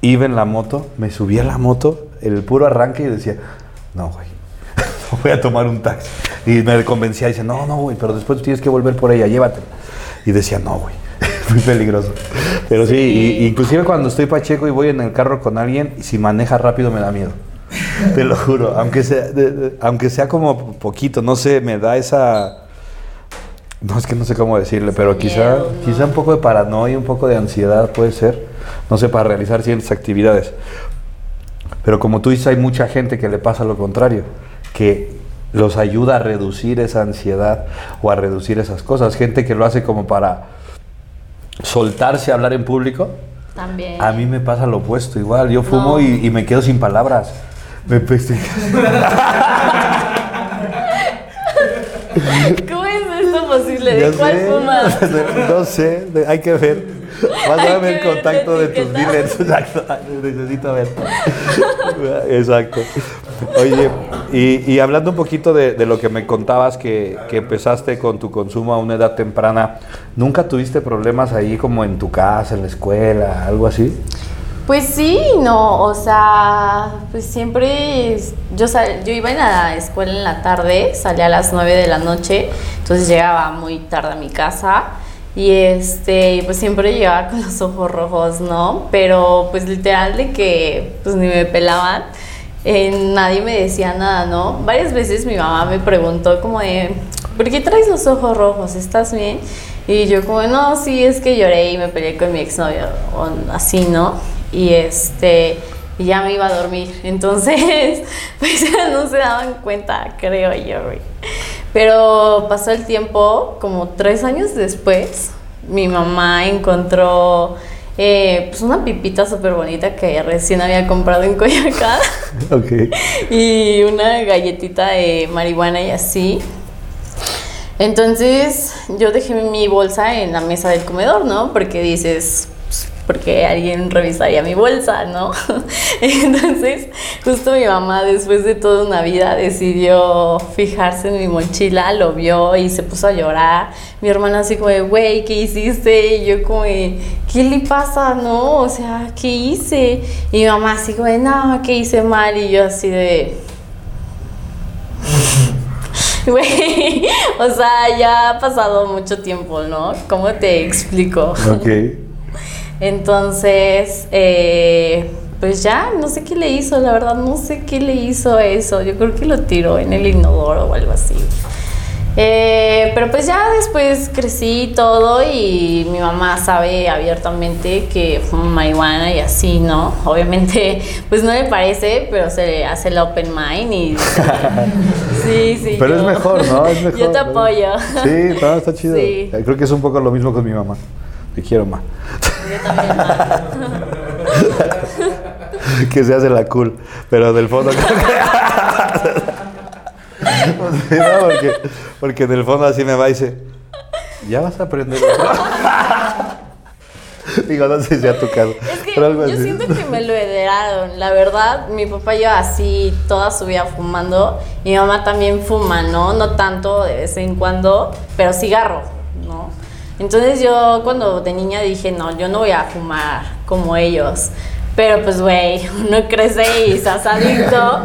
iba en la moto, me subí a la moto, el puro arranque y decía, no, güey, [LAUGHS] voy a tomar un taxi. Y me convencía, dice, no, no, güey, pero después tienes que volver por ella, llévatela. Y decía, no, güey, [LAUGHS] muy peligroso. Pero sí, y- inclusive cuando estoy pacheco y voy en el carro con alguien, y si maneja rápido me da miedo. [LAUGHS] Te lo juro, aunque sea, de- de- aunque sea como poquito, no sé, me da esa... No, es que no sé cómo decirle, pero quizá, miedo, ¿no? quizá un poco de paranoia, un poco de ansiedad puede ser, no sé, para realizar ciertas actividades. Pero como tú dices, hay mucha gente que le pasa lo contrario, que los ayuda a reducir esa ansiedad o a reducir esas cosas. Gente que lo hace como para soltarse a hablar en público. También. A mí me pasa lo opuesto, igual. Yo fumo No. y, y me quedo sin palabras. Me peste. [LAUGHS] ¿Cómo es esto posible? ¿De cuál fumas? [LAUGHS] No sé, hay que ver. Vas a ver el contacto de tus dealers. [LAUGHS] Exacto. Necesito ver. [LAUGHS] Exacto. Oye, y, y hablando un poquito de, de lo que me contabas que, que empezaste con tu consumo a una edad temprana, ¿nunca tuviste problemas ahí como en tu casa, en la escuela, algo así? Pues sí, no, o sea, pues siempre yo sal- yo iba en la escuela en la tarde, salía a las 9 de la noche, entonces llegaba muy tarde a mi casa y este, pues siempre llegaba con los ojos rojos, ¿no? Pero pues literal de que pues ni me pelaban, eh, nadie me decía nada, ¿no? Varias veces mi mamá me preguntó como de, ¿por qué traes los ojos rojos? ¿Estás bien? Y yo como, no, sí, es que lloré y me peleé con mi exnovio, o así, ¿no? Y este, y ya me iba a dormir. [LAUGHS] Entonces, [LAUGHS] pues no se daban cuenta, creo yo, güey. Pero pasó el tiempo, como tres años después, mi mamá encontró eh, pues una pipita súper bonita que recién había comprado en Coyacán [LAUGHS] Ok. y una galletita de marihuana y así. Entonces yo dejé mi bolsa en la mesa del comedor, ¿no? Porque dices, porque alguien revisaría mi bolsa, ¿no? [LAUGHS] Entonces, justo mi mamá, después de toda una vida, decidió fijarse en mi mochila, lo vio y se puso a llorar. Mi hermana así como de, güey, ¿qué hiciste? Y yo como de, ¿qué le pasa? No, o sea, ¿qué hice? Y mi mamá así como de, no, ¿qué hice mal? Y yo así de... [LAUGHS] Güey, o sea, ya ha pasado mucho tiempo, ¿no? ¿Cómo te explico? Ok. Entonces, eh, pues ya, no sé qué le hizo, la verdad, no sé qué le hizo eso. Yo creo que lo tiró en el inodoro o algo así. Eh, pero pues ya después crecí todo y mi mamá sabe abiertamente que fumo marihuana y así, ¿no? Obviamente, [LAUGHS] pues no le parece, pero se le hace el open mind y [LAUGHS] sí, sí. Pero es mejor, ¿no? Es mejor. [LAUGHS] Yo te apoyo. Sí, no, está chido. Sí. Creo que es un poco lo mismo con mi mamá. Te quiero más. Yo también. ma. [LAUGHS] que se hace la cool. Pero del fondo [LAUGHS] no, porque, porque en el fondo así me va y dice, ya vas a aprender. [LAUGHS] Digo, no sé si a tu caso. Es que yo así. siento que me lo heredaron. La verdad, mi papá lleva así toda su vida fumando. Mi mamá también fuma, ¿no? No tanto de vez en cuando, pero cigarro, ¿no? Entonces yo cuando de niña dije, no, yo no voy a fumar como ellos. Pero pues, güey, [LAUGHS] uno crece y se hace adicto.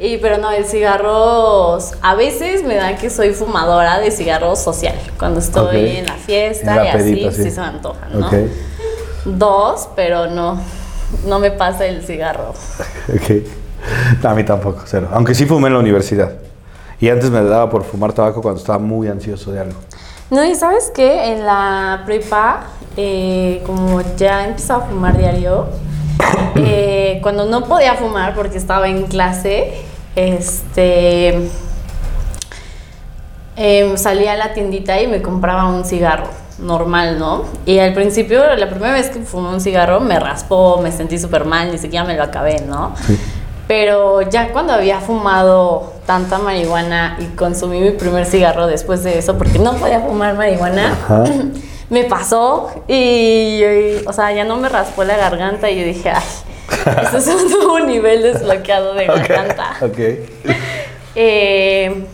Y, pero no, el cigarro, a veces me da que soy fumadora de cigarro social. Cuando estoy en la fiesta En la y así, pedita, sí. sí. se me antoja, ¿no? Ok, Dos, pero no, no me pasa el cigarro. [LAUGHS] ok. No, a mí tampoco, cero. Aunque sí fumé en la universidad. Y antes me daba por fumar tabaco cuando estaba muy ansioso de algo. No, y sabes qué, en la prepa, eh, como ya empezaba a fumar diario, [COUGHS] eh, cuando no podía fumar porque estaba en clase, este, em, salía a la tiendita y me compraba un cigarro normal, ¿no? Y al principio, la primera vez que fumé un cigarro, me raspó, me sentí súper mal, ni siquiera me lo acabé, ¿no? Pero ya cuando había fumado tanta marihuana y consumí mi primer cigarro después de eso, porque no podía fumar marihuana, Ajá. [CLEARS THROAT] me pasó y, y, o sea, ya no me raspó la garganta y yo dije, ay, eso es un [LAUGHS] nuevo nivel desbloqueado de garganta. Ok. [LAUGHS] Eh,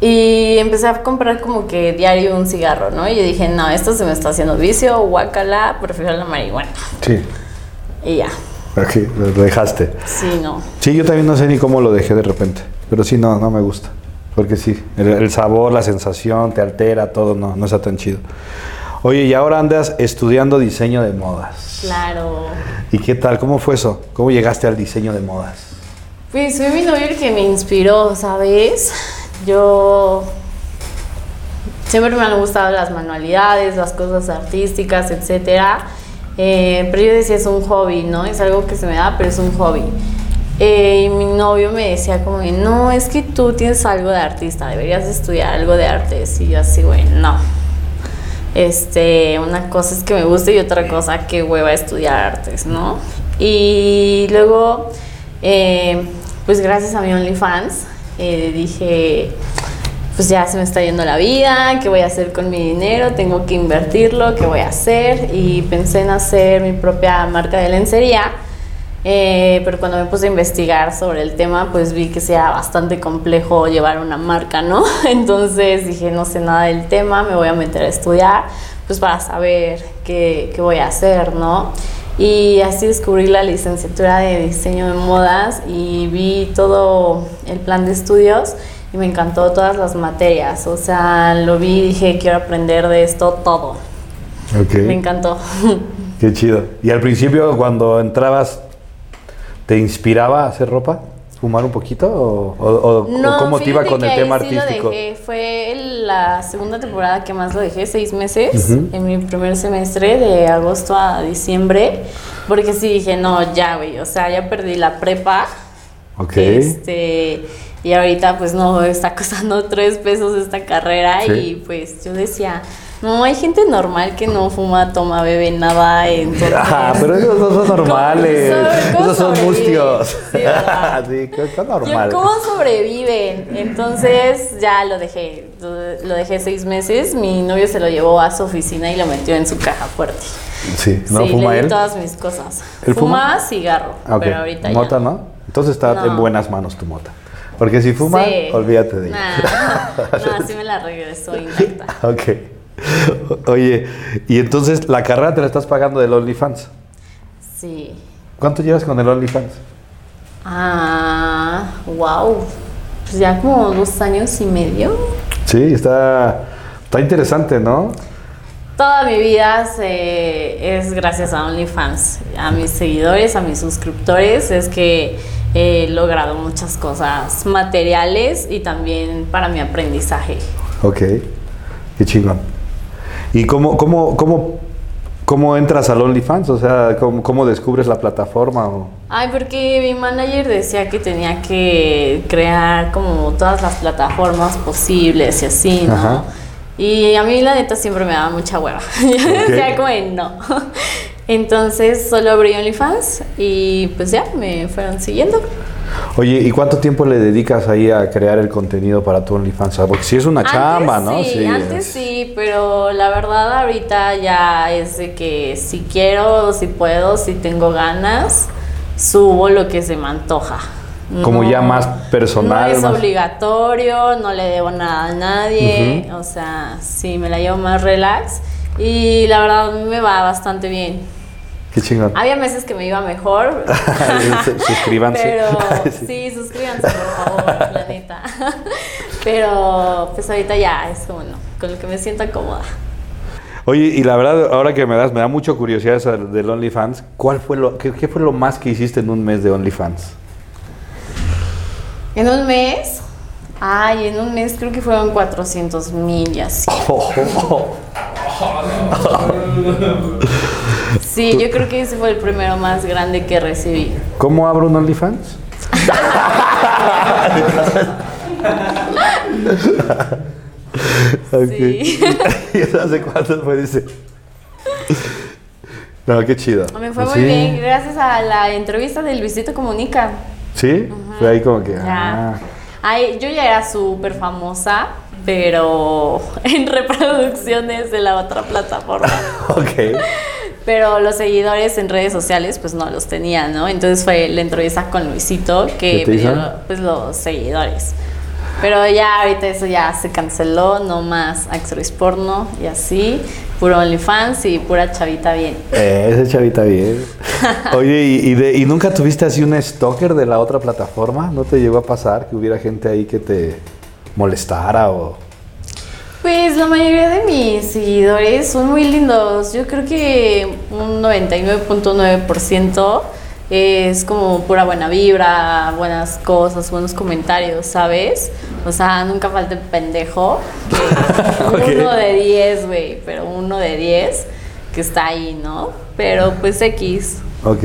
y empecé a comprar como que diario un cigarro, ¿no? Y yo dije, no, esto se me está haciendo vicio, guacala, prefiero la marihuana. Sí. Y ya, Lo dejaste. sí, no. Sí, yo también no sé ni cómo lo dejé de repente. Pero sí, no, no me gusta. Porque sí, el, el sabor, la sensación, te altera, todo, no, no está tan chido. Oye, y ahora andas estudiando diseño de modas. Claro. ¿Y qué tal? ¿Cómo fue eso? ¿Cómo llegaste al diseño de modas? Pues fue mi novio el que me inspiró, ¿sabes? Yo siempre me han gustado las manualidades, las cosas artísticas, etcétera. Eh, pero yo decía, es un hobby, ¿no? Es algo que se me da, pero es un hobby. Eh, y mi novio me decía como, que, no, es que tú tienes algo de artista, deberías estudiar algo de artes. Y yo así, güey, no. Este, una cosa es que me guste y otra cosa que hueva estudiar artes, ¿no? Y luego, eh, pues gracias a mi OnlyFans, dije, pues ya se me está yendo la vida, ¿qué voy a hacer con mi dinero? Tengo que invertirlo, ¿qué voy a hacer? Y pensé en hacer mi propia marca de lencería. Eh, pero cuando me puse a investigar sobre el tema, pues vi que sea bastante complejo llevar una marca, ¿no? [LAUGHS] Entonces dije, no sé nada del tema, me voy a meter a estudiar, pues para saber qué, qué voy a hacer, ¿no? Y así descubrí la licenciatura de diseño de modas y vi todo el plan de estudios y me encantó todas las materias. O sea, lo vi y dije, quiero aprender de esto todo. Ok. Me encantó. [LAUGHS] Qué chido. ¿Y al principio cuando entrabas, te inspiraba a hacer ropa? ¿Fumar un poquito? ¿O, o- o- o cómo te iba con el tema sí lo artístico? dejé. Fue la segunda temporada que más lo dejé, seis meses, en mi primer semestre, de agosto a diciembre, porque sí dije, no, ya, güey, o sea, ya perdí la prepa. Ok. Este, y ahorita pues no está [LAUGHS] costando tres pesos esta carrera Sí. y pues yo decía, No, hay gente normal que no fuma, toma, bebe nada. Entonces... [LAUGHS] Ah, pero esos no son [LAUGHS] normales. ¿Cómo Esos son mustios. Sí. Sí, normales. ¿Cómo sobreviven? Entonces ya lo dejé, lo, dejé seis meses. Mi novio se lo llevó a su oficina y lo metió en su caja fuerte. Sí, ¿no sí, fuma le di él? todas mis cosas. ¿Él fuma? Cigarro, Ah, pero ahorita ¿Mota ya. no? Entonces está No. en buenas manos tu mota. Porque si fuma, Sí. olvídate de ella. Nah, no, [LAUGHS] sí me la regresó intacta. [LAUGHS] Ok. Oye, y entonces la carrera te la estás pagando del OnlyFans. Sí. ¿Cuánto llevas con el OnlyFans? Ah, wow. Pues ya como dos años y medio. Sí, está, está interesante, ¿no? Toda mi vida se- es gracias a OnlyFans, a mis seguidores, a mis suscriptores, es que he logrado muchas cosas materiales y también para mi aprendizaje. Ok. Qué chingón. ¿Y cómo, cómo, cómo, cómo entras al OnlyFans? O sea, ¿cómo, cómo descubres la plataforma? o- Ay, porque mi manager decía que tenía que crear como todas las plataformas posibles y así, ¿no? Ajá. Y a mí la neta siempre me daba mucha hueva. [LAUGHS] Yo decía como no. Entonces solo abrí OnlyFans y pues ya me fueron siguiendo. Oye, ¿y cuánto tiempo le dedicas ahí a crear el contenido para tu OnlyFans? Ah, Porque si es una chamba, Antes ¿no? Sí, antes es- sí, pero la verdad ahorita ya es de que si quiero, si puedo, si tengo ganas, subo lo que se me antoja. Como ya más personal, No es más- obligatorio, no le debo nada a nadie, o sea, sí, me la llevo más relax y la verdad me va bastante bien. Qué chingón. Había meses que me iba mejor. [LAUGHS] Suscríbanse. Pero [LAUGHS] Sí. suscríbanse, por favor, la neta. [LAUGHS] Pero pues ahorita ya es como no, con lo que me siento cómoda. Oye, y la verdad, ahora que me das, me da mucha curiosidad esa del OnlyFans. ¿Cuál fue lo, qué, qué fue lo más que hiciste en un mes de OnlyFans? En un mes, ay, en un mes creo que fueron 400 mil y así. Sí, yo creo que ese fue el primero más grande que recibí. ¿Cómo abro un OnlyFans? [LAUGHS] Sí. [LAUGHS] ¿Y eso hace cuánto fue? Dice. No, qué chido. Me fue muy bien, gracias a la entrevista del Luisito Comunica. ¿Sí? Fue ahí como que. Ya. Ah. Ay, yo ya era súper famosa, pero [LAUGHS] en reproducciones de la otra plataforma. Ok. Pero los seguidores en redes sociales, pues no los tenía, ¿no? Entonces fue la entrevista con Luisito ¿Qué que me dio pues, los seguidores. Pero ya ahorita eso ya se canceló, no más actriz porno y así, puro OnlyFans y pura chavita bien. Eh, ese chavita bien. [LAUGHS] Oye, ¿y, y de- ¿y nunca tuviste así un stalker de la otra plataforma? ¿No te llegó a pasar que hubiera gente ahí que te molestara o...? Pues la mayoría de mis seguidores son muy lindos. Yo creo que un 99.9% es como pura buena vibra, buenas cosas, buenos comentarios, ¿sabes? O sea, nunca falta el pendejo. [LAUGHS] Ok. Uno de 10, güey, pero uno de 10 que está ahí, ¿no? Pero pues X. Ok.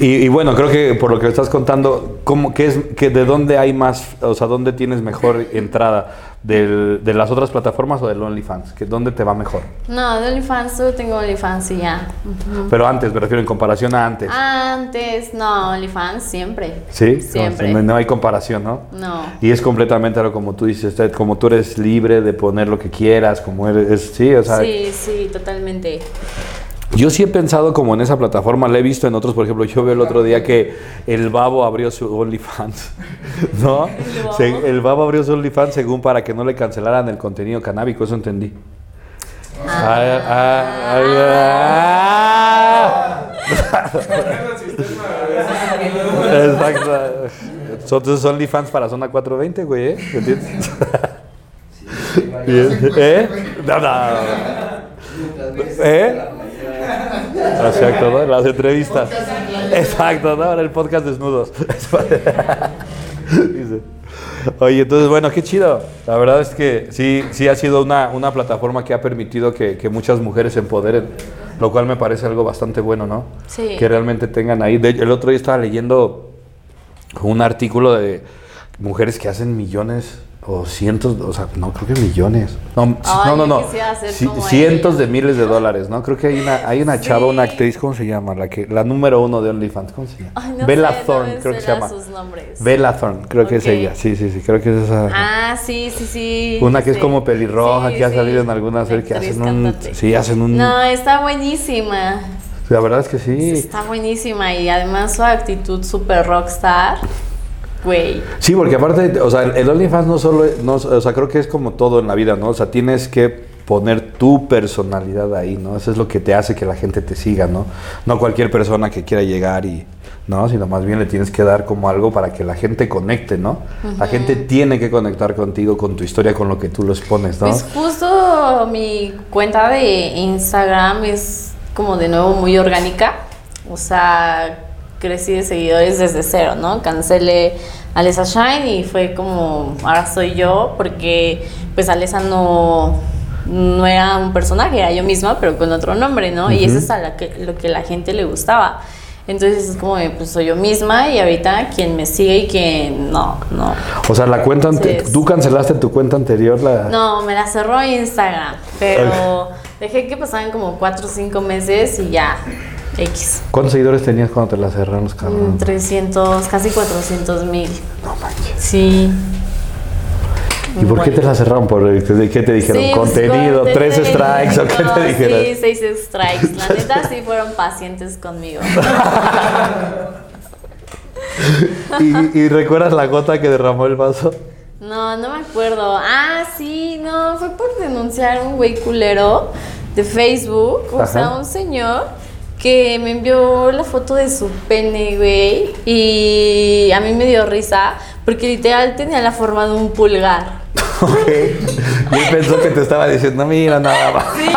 Y, y bueno, creo que por lo que estás contando, ¿cómo, qué es, que ¿de dónde hay más, o sea, dónde tienes mejor entrada? ¿Del- ¿De las otras plataformas o del OnlyFans? ¿Que ¿Dónde te va mejor? No, de OnlyFans, solo tengo OnlyFans y ya. Pero antes, me refiero en comparación a antes. Antes, no, OnlyFans siempre. ¿Sí? Siempre. No, no hay comparación, ¿no? No. Y es completamente algo como tú dices, como tú eres libre de poner lo que quieras, como eres, es- sí, o sea, Sí, sí, totalmente. Yo sí he pensado como en esa plataforma, la he visto en otros, por ejemplo, yo veo el otro día que el Babo abrió su OnlyFans, [LAUGHS] ¿no? ¿El Babo? Se- el Babo abrió su OnlyFans según para que no le cancelaran el contenido canábico, eso entendí. Ah, ah, ah, ah. [LAUGHS] Exacto. Entonces OnlyFans para zona 420, güey, ¿eh? ¿Entiendes? [LAUGHS] Bien. ¿Eh? No, no. ¿Eh? Exacto, ¿no? Las entrevistas. Exacto, ¿no? Ahora el podcast desnudos. [LAUGHS] Dice. Oye, entonces, bueno, qué chido. La verdad es que sí, sí ha sido una, una plataforma que ha permitido que, que muchas mujeres se empoderen, lo cual me parece algo bastante bueno, ¿no? Sí. Que realmente tengan ahí. De- el otro día estaba leyendo un artículo de mujeres que hacen millones o cientos, o sea, no, creo que millones. No, Ay, no, no. cientos ella. de miles de dólares, ¿no? Creo que hay una, hay una chava, una actriz, ¿cómo se llama? La que, la número uno de OnlyFans, ¿cómo se llama? Ay, no Bella sé, Thorne, creo que se llama. sus nombres. Bella Thorne, creo que es ella. Sí, sí, sí, creo que es esa. Ah, sí, sí, sí. Una que es como pelirroja, Sí, que ha salido en alguna serie que hacen un. cantante. Sí, hacen un. No, está buenísima. La verdad es que sí. Está buenísima y además su actitud super rockstar. Güey. Sí, porque aparte, o sea, el OnlyFans no solo, no, o sea, creo que es como todo en la vida, ¿no? O sea, tienes que poner tu personalidad ahí, ¿no? Eso es lo que te hace que la gente te siga, ¿no? No cualquier persona que quiera llegar y, ¿no? Sino más bien le tienes que dar como algo para que la gente conecte, ¿no? La gente tiene que conectar contigo, con tu historia, con lo que tú les pones, ¿no? Pues justo mi cuenta de Instagram es como de nuevo muy orgánica. O sea, crecí de seguidores desde cero, ¿no? Cancelé a Alessa Shine y fue como, ahora soy yo, porque pues Alessa no, no era un personaje, era yo misma, pero con otro nombre, ¿no? Y eso es a la que, lo que la gente le gustaba. Entonces es como, pues soy yo misma y ahorita quien me sigue y quien no, no. O sea, la cuenta, Sí. tú cancelaste tu cuenta anterior, la... No, me la cerró Instagram, pero dejé que pasaran como 4 o 5 meses y ya, X. ¿Cuántos seguidores tenías cuando te la cerraron los Mm, cabrones? 300, casi 400 mil. No manches. Sí. ¿Y por qué te la cerraron? ¿Por el- ¿De qué te dijeron? Sí, pues, ¿Contenido? ¿Tres strikes? ¿O qué te dijeron? Sí, seis strikes. La neta sí fueron pacientes conmigo. [LAUGHS] ¿Y, y recuerdas la gota que derramó el vaso? No, no me acuerdo. Ah, sí, no, fue por denunciar a un güey culero de Facebook. O sea, un señor que me envió la foto de su pene, güey. Y a mí me dio risa porque literal tenía la forma de un pulgar. Ok. [LAUGHS] Y él pensó que te estaba diciendo, mira, nada más. Sí,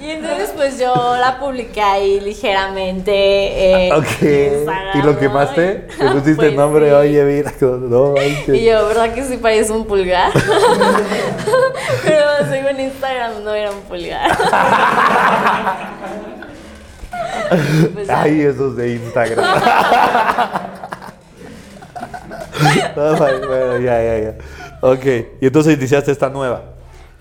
[LAUGHS] Y entonces pues yo la publiqué ahí ligeramente. en ok. Instagram, ¿Y lo ¿no? quemaste? Y- Le pusiste [LAUGHS] Pues nombre, sí. oye, mira. No, manches. Y yo, ¿verdad que sí parece un pulgar? Instagram no era un pulgar. [LAUGHS] Pues. Ay, esos de Instagram. [LAUGHS] Bueno, ya, ya, ya. Ok. Y entonces iniciaste esta nueva.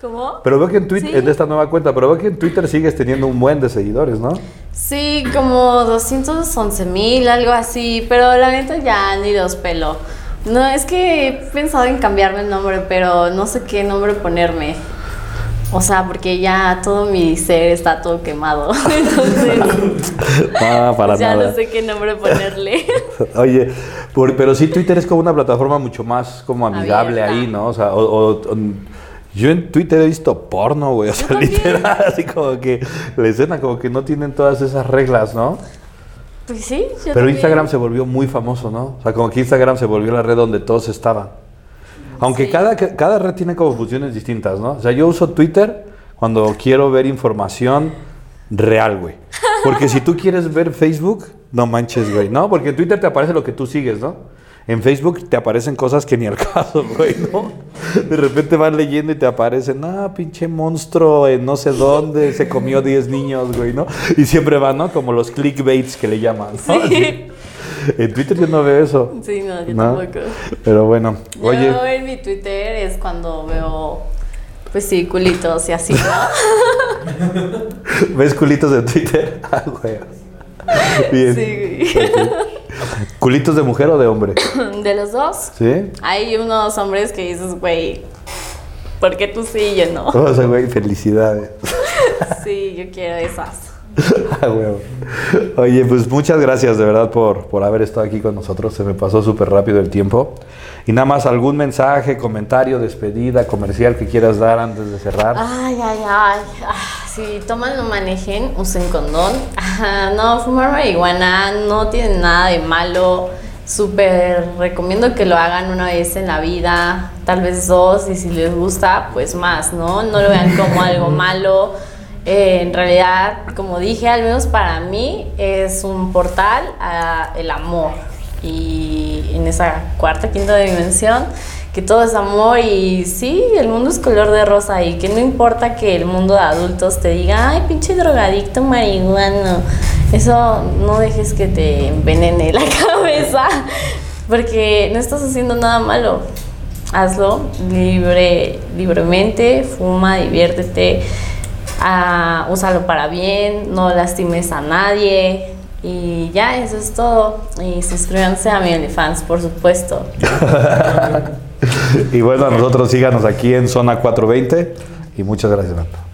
¿Cómo? Pero veo que en Twitter, Sí. en esta nueva cuenta, pero veo que en Twitter sigues teniendo un buen de seguidores, ¿no? Sí, como 211 mil, algo así, pero la neta ya ni los pelo. No, es que he pensado en cambiarme el nombre, pero no sé qué nombre ponerme. O sea, porque ya todo mi ser está todo quemado. [LAUGHS] Entonces, Ah, para ya nada. no sé qué nombre ponerle. [LAUGHS] Oye, por- pero sí Twitter es como una plataforma mucho más como amigable Abierta. ahí, ¿no? O sea, o- o- o- yo en Twitter he visto porno, güey, o sea, literal, así como que la escena como que no tienen todas esas reglas, ¿no? Pues sí, yo Pero también. Instagram se volvió muy famoso, ¿no? O sea, como que Instagram se volvió la red donde todos estaban. Aunque Sí. cada, cada red tiene como funciones distintas, ¿no? O sea, yo uso Twitter cuando quiero ver información real, güey. Porque si tú quieres ver Facebook, no manches, güey, ¿no? Porque en Twitter te aparece lo que tú sigues, ¿no? En Facebook te aparecen cosas que ni al [LAUGHS] caso, güey, ¿no? De repente vas leyendo y te aparecen, ah, pinche monstruo en no sé dónde se comió 10 niños, güey, ¿no? Y siempre van, ¿no? Como los clickbaits que le llaman, ¿no? Sí. [LAUGHS] En Twitter yo no veo eso. Sí, no, yo ¿no? tampoco. Pero bueno, oye, Yo en mi Twitter es cuando veo, pues sí, culitos y así, ¿no? [LAUGHS] ¿ves culitos de Twitter? [LAUGHS] Ah, güey. Bien. Sí, ¿Culitos de mujer o de hombre? [COUGHS] De los dos. ¿Sí? Hay unos hombres que dices, güey, ¿por qué tú sí y yo no? O sea, güey, felicidades. Sí, yo quiero esas. [LAUGHS] Ah, huevo. Oye, pues muchas gracias de verdad por, por haber estado aquí con nosotros. Se me pasó súper rápido el tiempo. Y nada más algún mensaje, comentario, despedida, comercial que quieras dar antes de cerrar. Ay, ay, ay. Ah, Si toman, no manejen, usen condón. [LAUGHS] No, fumar marihuana no tiene nada de malo. Súper recomiendo que lo hagan una vez en la vida, tal vez dos, y si les gusta, pues más, ¿no? No lo vean como algo [LAUGHS] malo. Eh, en realidad, como dije, al menos para mí, es un portal a el amor. Y en esa cuarta, quinta dimensión, que todo es amor y sí, el mundo es color de rosa y que no importa que el mundo de adultos te diga, ay, pinche drogadicto marihuano. Eso no dejes que te envenene la [LAUGHS] cabeza, porque no estás haciendo nada malo. Hazlo libre, libremente, fuma, diviértete, ah, úsalo para bien, no lastimes a nadie. Y ya, eso es todo. Y suscríbanse a mi OnlyFans, por supuesto. [LAUGHS] y bueno, a nosotros síganos aquí en Zona 420 y muchas gracias, Nata.